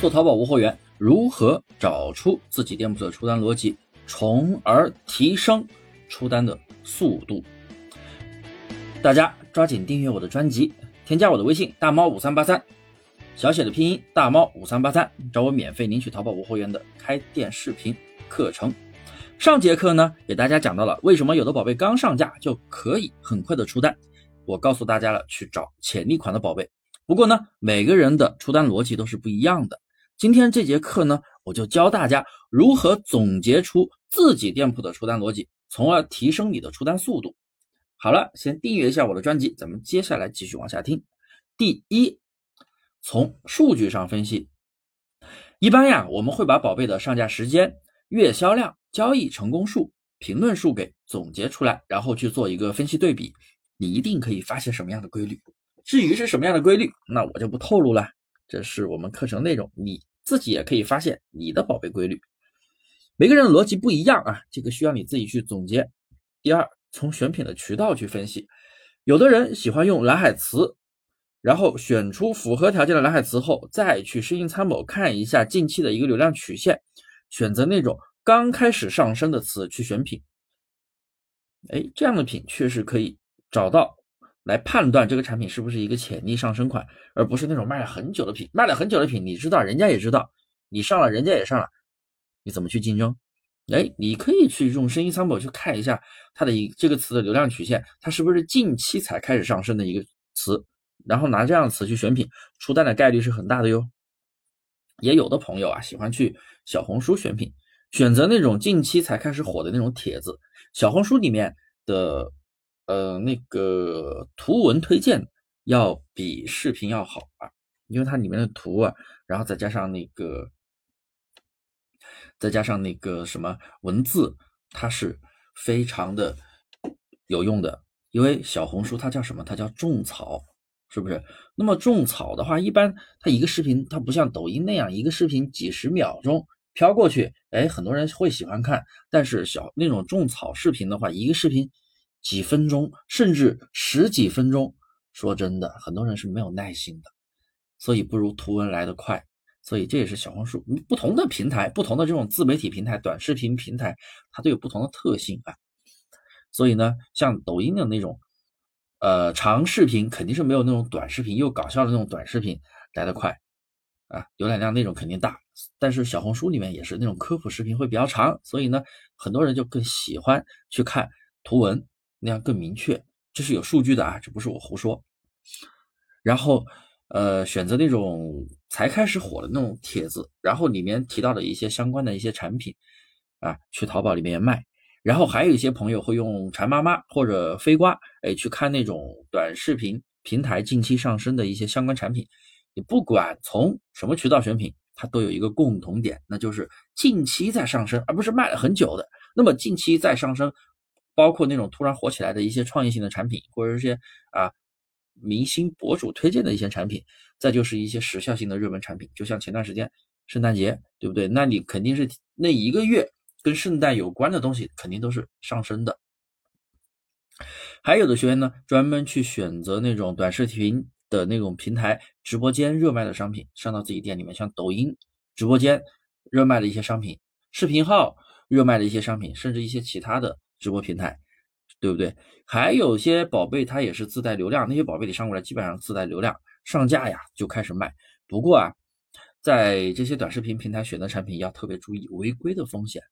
做淘宝无货源，如何找出自己店铺的出单逻辑，从而提升出单的速度？大家抓紧订阅我的专辑，添加我的微信大猫五三八三，小写的拼音大猫五三八三，找我免费领取淘宝无货源的开店视频课程。上节课呢，给大家讲到了为什么有的宝贝刚上架就可以很快的出单，我告诉大家了去找潜力款的宝贝。不过呢，每个人的出单逻辑都是不一样的。今天这节课呢，我就教大家如何总结出自己店铺的出单逻辑，从而提升你的出单速度。好了，先订阅一下我的专辑，咱们接下来继续往下听。第一，从数据上分析，一般呀，我们会把宝贝的上架时间、月销量、交易成功数、评论数给总结出来，然后去做一个分析对比，你一定可以发现什么样的规律。至于是什么样的规律，那我就不透露了。这是我们课程内容，你自己也可以发现你的宝贝规律。每个人的逻辑不一样啊，这个需要你自己去总结。第二，从选品的渠道去分析，有的人喜欢用蓝海词，然后选出符合条件的蓝海词后，再去声音参谋看一下近期的一个流量曲线，选择那种刚开始上升的词去选品。哎，这样的品确实可以找到。来判断这个产品是不是一个潜力上升款，而不是那种卖了很久的品。卖了很久的品，你知道，人家也知道，你上了，人家也上了，你怎么去竞争？哎，你可以去用声音参谋去看一下它的一这个词的流量曲线，它是不是近期才开始上升的一个词，然后拿这样的词去选品，出单的概率是很大的哟。也有的朋友啊，喜欢去小红书选品，选择那种近期才开始火的那种帖子，小红书里面的。呃，那个图文推荐要比视频要好啊，因为它里面的图啊，然后再加上那个，再加上那个什么文字，它是非常的有用的。因为小红书它叫什么？它叫种草，是不是？那么种草的话，一般它一个视频，它不像抖音那样一个视频几十秒钟飘过去，哎，很多人会喜欢看。但是小那种种草视频的话，一个视频。几分钟，甚至十几分钟，说真的，很多人是没有耐心的，所以不如图文来得快。所以这也是小红书不同的平台，不同的这种自媒体平台、短视频平台，它都有不同的特性啊。所以呢，像抖音的那种，呃，长视频肯定是没有那种短视频又搞笑的那种短视频来得快啊，浏览量那种肯定大。但是小红书里面也是那种科普视频会比较长，所以呢，很多人就更喜欢去看图文。那样更明确，这是有数据的啊，这不是我胡说。然后，呃，选择那种才开始火的那种帖子，然后里面提到的一些相关的一些产品啊，去淘宝里面卖。然后还有一些朋友会用馋妈妈或者飞瓜，哎，去看那种短视频平台近期上升的一些相关产品。你不管从什么渠道选品，它都有一个共同点，那就是近期在上升，而不是卖了很久的。那么近期在上升。包括那种突然火起来的一些创意性的产品，或者一些啊明星博主推荐的一些产品，再就是一些时效性的热门产品，就像前段时间圣诞节，对不对？那你肯定是那一个月跟圣诞有关的东西，肯定都是上升的。还有的学员呢，专门去选择那种短视频的那种平台直播间热卖的商品，上到自己店里面，像抖音直播间热卖的一些商品，视频号热卖的一些商品，甚至一些其他的。直播平台，对不对？还有些宝贝它也是自带流量，那些宝贝你上过来基本上自带流量，上架呀就开始卖。不过啊，在这些短视频平台选择产品要特别注意违规的风险。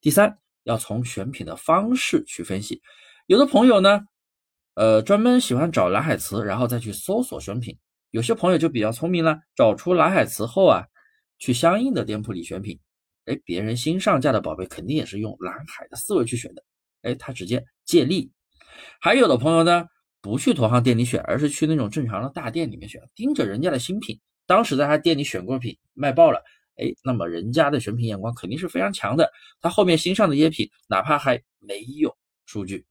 第三，要从选品的方式去分析。有的朋友呢，呃，专门喜欢找蓝海词，然后再去搜索选品。有些朋友就比较聪明了，找出蓝海词后啊，去相应的店铺里选品。哎，别人新上架的宝贝肯定也是用蓝海的思维去选的。哎，他直接借力。还有的朋友呢，不去同行店里选，而是去那种正常的大店里面选，盯着人家的新品，当时在他店里选过品，卖爆了。哎，那么人家的选品眼光肯定是非常强的。他后面新上的一些品，哪怕还没有数据，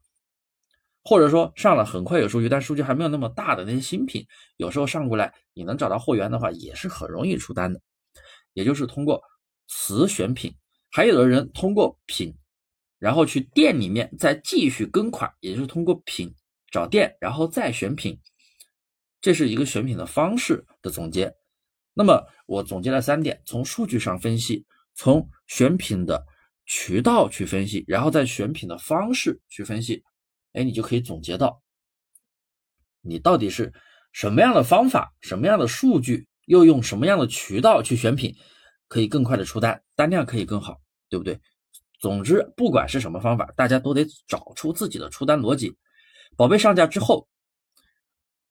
或者说上了很快有数据，但数据还没有那么大的那些新品，有时候上过来，你能找到货源的话，也是很容易出单的。也就是通过词选品，还有的人通过品。然后去店里面再继续跟款，也就是通过品找店，然后再选品，这是一个选品的方式的总结。那么我总结了三点：从数据上分析，从选品的渠道去分析，然后在选品的方式去分析。哎，你就可以总结到，你到底是什么样的方法、什么样的数据，又用什么样的渠道去选品，可以更快的出单，单量可以更好，对不对？总之，不管是什么方法，大家都得找出自己的出单逻辑。宝贝上架之后，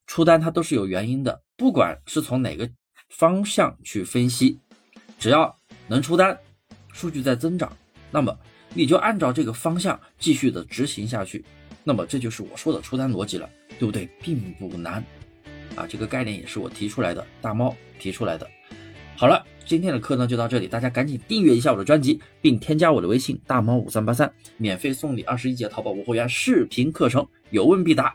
出单它都是有原因的，不管是从哪个方向去分析，只要能出单，数据在增长，那么你就按照这个方向继续的执行下去。那么这就是我说的出单逻辑了，对不对？并不难啊，这个概念也是我提出来的，大猫提出来的。好了，今天的课呢就到这里，大家赶紧订阅一下我的专辑，并添加我的微信大猫五三八三，免费送你二十一节淘宝无货源视频课程，有问必答。